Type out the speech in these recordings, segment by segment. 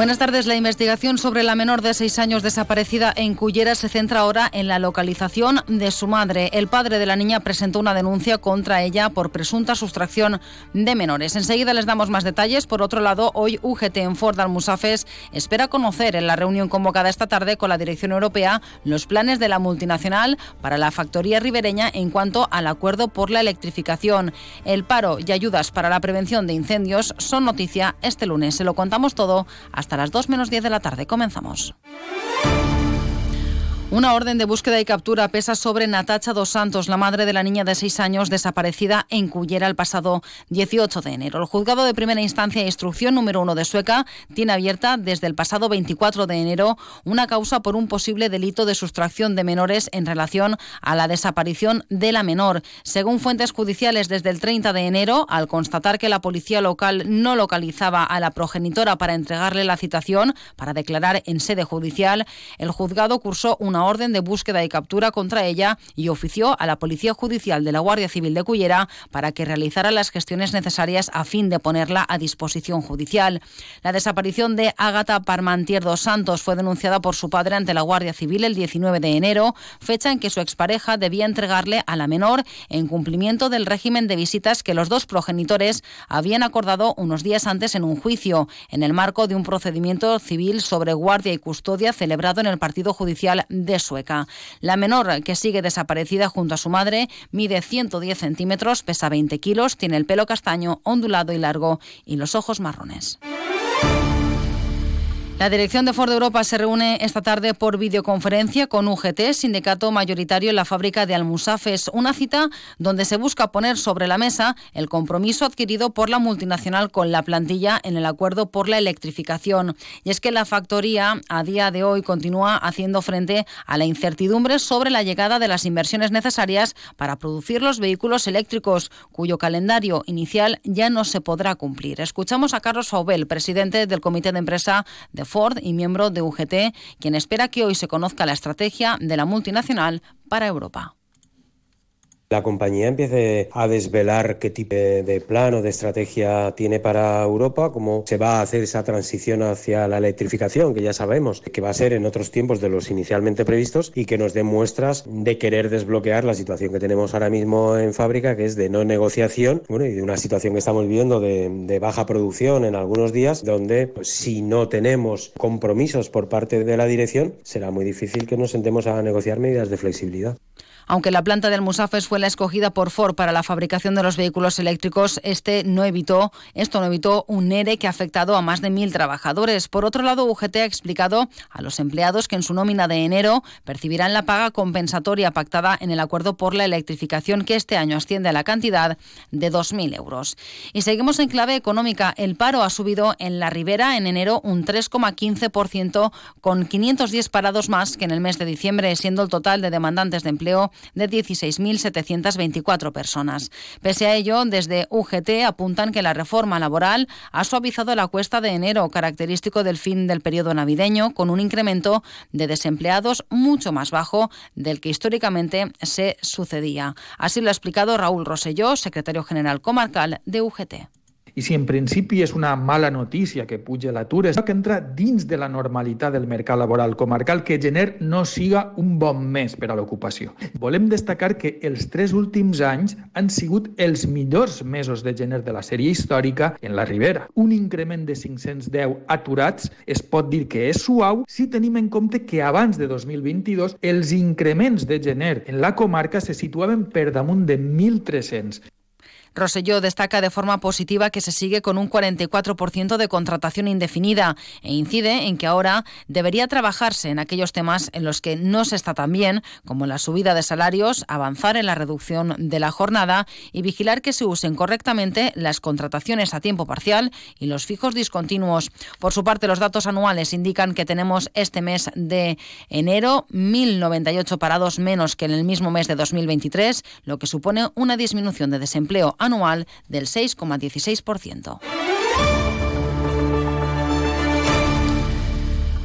Buenas tardes. La investigación sobre la menor de seis años desaparecida en Cullera se centra ahora en la localización de su madre. El padre de la niña presentó una denuncia contra ella por presunta sustracción de menores. Enseguida les damos más detalles. Por otro lado, hoy UGT en Ford Almusafes espera conocer en la reunión convocada esta tarde con la Dirección Europea los planes de la multinacional para la factoría ribereña en cuanto al acuerdo por la electrificación. El paro y ayudas para la prevención de incendios son noticia este lunes. Se lo contamos todo hasta las 2 menos 10 de la tarde. Comenzamos. Una orden de búsqueda y captura pesa sobre Natacha dos Santos, la madre de la niña de seis años desaparecida en Cullera el pasado 18 de enero. El juzgado de primera instancia e instrucción número uno de Sueca tiene abierta desde el pasado 24 de enero una causa por un posible delito de sustracción de menores en relación a la desaparición de la menor. Según fuentes judiciales, desde el 30 de enero, al constatar que la policía local no localizaba a la progenitora para entregarle la citación para declarar en sede judicial, el juzgado cursó una orden de búsqueda y captura contra ella y ofició a la Policía Judicial de la Guardia Civil de Cullera para que realizara las gestiones necesarias a fin de ponerla a disposición judicial. La desaparición de Ágata Parmantier dos Santos fue denunciada por su padre ante la Guardia Civil el 19 de enero, fecha en que su expareja debía entregarle a la menor en cumplimiento del régimen de visitas que los dos progenitores habían acordado unos días antes en un juicio, en el marco de un procedimiento civil sobre guardia y custodia celebrado en el Partido Judicial de Sueca. La menor, que sigue desaparecida junto a su madre, mide 110 centímetros, pesa 20 kilos, tiene el pelo castaño, ondulado y largo y los ojos marrones. La dirección de Ford Europa se reúne esta tarde por videoconferencia con UGT, sindicato mayoritario en la fábrica de Almusafes, una cita donde se busca poner sobre la mesa el compromiso adquirido por la multinacional con la plantilla en el acuerdo por la electrificación. Y es que la factoría a día de hoy continúa haciendo frente a la incertidumbre sobre la llegada de las inversiones necesarias para producir los vehículos eléctricos, cuyo calendario inicial ya no se podrá cumplir. Escuchamos a Carlos Faubel, presidente del Comité de Empresa de Ford y miembro de UGT, quien espera que hoy se conozca la estrategia de la multinacional para Europa la compañía empiece a desvelar qué tipo de plan o de estrategia tiene para Europa, cómo se va a hacer esa transición hacia la electrificación, que ya sabemos que va a ser en otros tiempos de los inicialmente previstos y que nos dé muestras de querer desbloquear la situación que tenemos ahora mismo en fábrica, que es de no negociación, bueno, y de una situación que estamos viviendo de, baja producción en algunos días, donde pues, si no tenemos compromisos por parte de la dirección, será muy difícil que nos sentemos a negociar medidas de flexibilidad. Aunque la planta del Musafes fue la escogida por Ford para la fabricación de los vehículos eléctricos, este no evitó, esto no evitó un ERE que ha afectado a más de mil trabajadores. Por otro lado, UGT ha explicado a los empleados que en su nómina de enero percibirán la paga compensatoria pactada en el acuerdo por la electrificación que este año asciende a la cantidad de 2.000 euros. Y seguimos en clave económica. El paro ha subido en la Ribera en enero un 3,15% con 510 parados más que en el mes de diciembre, siendo el total de demandantes de empleo de 16.724 personas. Pese a ello, desde UGT apuntan que la reforma laboral ha suavizado la cuesta de enero, característico del fin del periodo navideño, con un incremento de desempleados mucho más bajo del que históricamente se sucedía. Así lo ha explicado Raúl Roselló, secretario general comarcal de UGT. I si en principi és una mala notícia que puja l'atur, és que entra dins de la normalitat del mercat laboral comarcal que gener no siga un bon mes per a l'ocupació. Volem destacar que els tres últims anys han sigut els millors mesos de gener de la sèrie històrica en la Ribera. Un increment de 510 aturats es pot dir que és suau si tenim en compte que abans de 2022 els increments de gener en la comarca se situaven per damunt de 1.300. Roselló destaca de forma positiva que se sigue con un 44% de contratación indefinida e incide en que ahora debería trabajarse en aquellos temas en los que no se está tan bien, como la subida de salarios, avanzar en la reducción de la jornada y vigilar que se usen correctamente las contrataciones a tiempo parcial y los fijos discontinuos. Por su parte, los datos anuales indican que tenemos este mes de enero 1.098 parados menos que en el mismo mes de 2023, lo que supone una disminución de desempleo anual del 6,16%.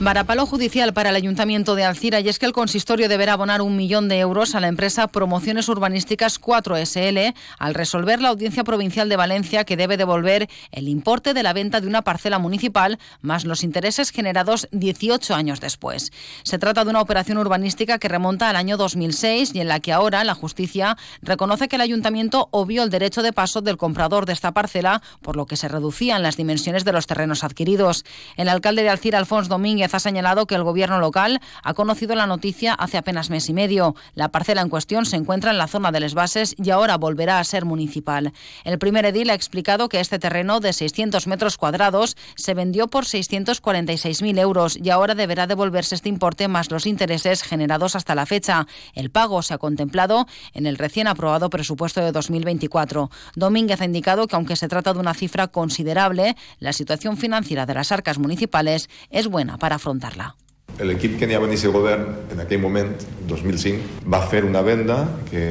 Varapalo judicial para el Ayuntamiento de Alcira y es que el consistorio deberá abonar un millón de euros a la empresa Promociones Urbanísticas 4SL al resolver la Audiencia Provincial de Valencia que debe devolver el importe de la venta de una parcela municipal más los intereses generados 18 años después. Se trata de una operación urbanística que remonta al año 2006 y en la que ahora la justicia reconoce que el Ayuntamiento obvió el derecho de paso del comprador de esta parcela, por lo que se reducían las dimensiones de los terrenos adquiridos. El alcalde de Alcira, Alfonso Domínguez, ha señalado que el gobierno local ha conocido la noticia hace apenas mes y medio. La parcela en cuestión se encuentra en la zona de Les Bases y ahora volverá a ser municipal. El primer edil ha explicado que este terreno de 600 metros cuadrados se vendió por 646.000 euros y ahora deberá devolverse este importe más los intereses generados hasta la fecha. El pago se ha contemplado en el recién aprobado presupuesto de 2024. Domínguez ha indicado que aunque se trata de una cifra considerable, la situación financiera de las arcas municipales es buena para afrontar-la. L'equip que n'hi ha venir a govern en aquell moment, 2005, va fer una venda que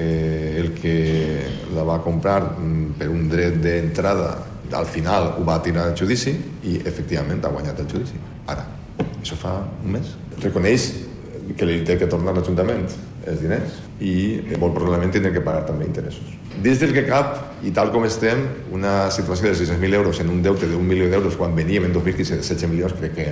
el que la va comprar mm, per un dret d'entrada al final ho va tirar al judici i efectivament ha guanyat el judici. Ara, això fa un mes. Reconeix que li té que tornar a l'Ajuntament els diners i molt probablement tindrà que pagar també interessos. Des del que cap, i tal com estem, una situació de 600.000 euros en un deute d'un milió d'euros quan veníem en 2015 de 16 milions, crec que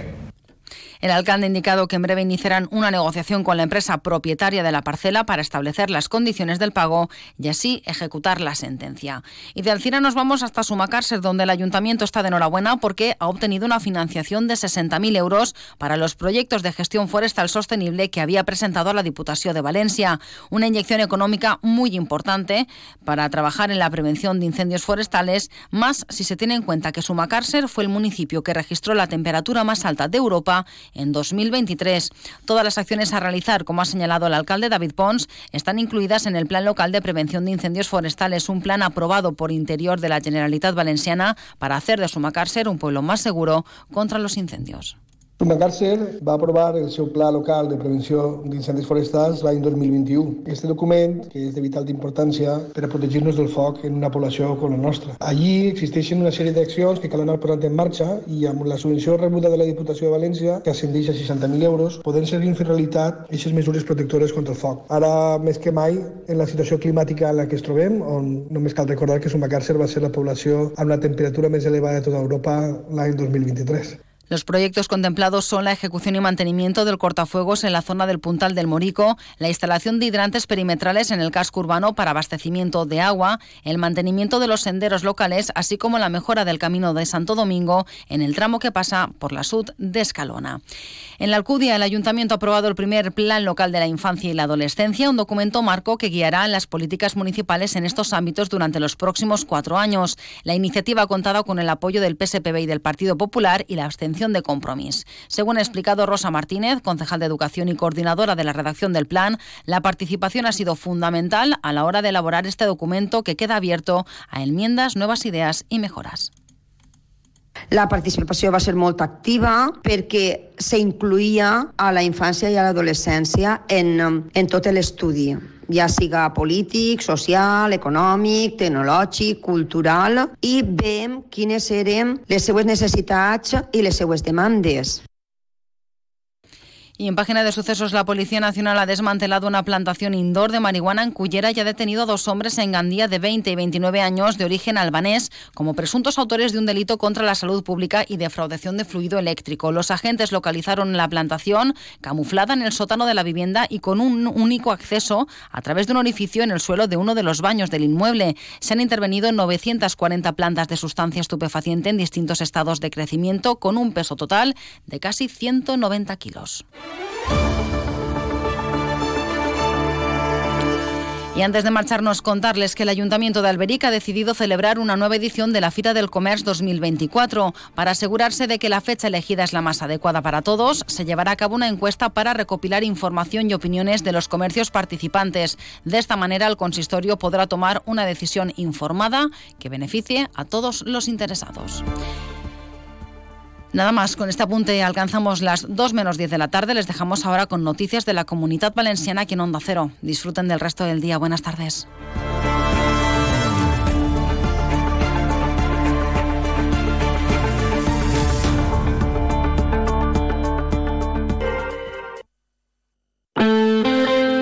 El alcalde ha indicado que en breve iniciarán una negociación con la empresa propietaria de la parcela para establecer las condiciones del pago y así ejecutar la sentencia. Y de Alcira nos vamos hasta Sumacárcer, donde el ayuntamiento está de enhorabuena porque ha obtenido una financiación de 60.000 euros para los proyectos de gestión forestal sostenible que había presentado a la Diputación de Valencia. Una inyección económica muy importante para trabajar en la prevención de incendios forestales, más si se tiene en cuenta que Sumacárcer fue el municipio que registró la temperatura más alta de Europa en 2023. Todas las acciones a realizar, como ha señalado el alcalde David Pons, están incluidas en el Plan Local de Prevención de Incendios Forestales, un plan aprobado por Interior de la Generalitat Valenciana para hacer de Sumacárcer un pueblo más seguro contra los incendios. Sumacàrcer va aprovar el seu Pla Local de Prevenció d'Incendis Forestals l'any 2021. Este document, que és de vital importància per a protegir-nos del foc en una població com la nostra. Allí existeixen una sèrie d'accions que cal anar posant en marxa i amb la subvenció rebuda de la Diputació de València, que ascendeix a 60.000 euros, poden ser fer realitat aquestes mesures protectores contra el foc. Ara, més que mai, en la situació climàtica en la que es trobem, on només cal recordar que Sumacàrcer va ser la població amb la temperatura més elevada de tota Europa l'any 2023. Los proyectos contemplados son la ejecución y mantenimiento del cortafuegos en la zona del Puntal del Morico, la instalación de hidrantes perimetrales en el casco urbano para abastecimiento de agua, el mantenimiento de los senderos locales, así como la mejora del camino de Santo Domingo en el tramo que pasa por la sud de Escalona. En la Alcudia, el Ayuntamiento ha aprobado el primer Plan Local de la Infancia y la Adolescencia, un documento marco que guiará las políticas municipales en estos ámbitos durante los próximos cuatro años. La iniciativa ha contado con el apoyo del PSPB y del Partido Popular y la abstención de Compromís. Según ha explicado Rosa Martínez, concejal de Educación y coordinadora de la redacción del plan, la participación ha sido fundamental a la hora de elaborar este documento que queda abierto a enmiendas, nuevas ideas y mejoras. La participació va ser molt activa perquè s'incluïa a la infància i a l'adolescència en, en tot l'estudi ja siga polític, social, econòmic, tecnològic, cultural, i veiem quines eren les seues necessitats i les seues demandes. Y en página de sucesos, la Policía Nacional ha desmantelado una plantación indoor de marihuana en Cullera y ha detenido a dos hombres en Gandía de 20 y 29 años de origen albanés como presuntos autores de un delito contra la salud pública y defraudación de fluido eléctrico. Los agentes localizaron la plantación camuflada en el sótano de la vivienda y con un único acceso a través de un orificio en el suelo de uno de los baños del inmueble. Se han intervenido 940 plantas de sustancia estupefaciente en distintos estados de crecimiento con un peso total de casi 190 kilos. Y antes de marcharnos, contarles que el Ayuntamiento de Alberic ha decidido celebrar una nueva edición de la Fira del Comercio 2024. Para asegurarse de que la fecha elegida es la más adecuada para todos, se llevará a cabo una encuesta para recopilar información y opiniones de los comercios participantes. De esta manera, el consistorio podrá tomar una decisión informada que beneficie a todos los interesados. Nada más, con este apunte alcanzamos las 2 menos 10 de la tarde. Les dejamos ahora con noticias de la comunidad valenciana aquí en Onda Cero. Disfruten del resto del día. Buenas tardes.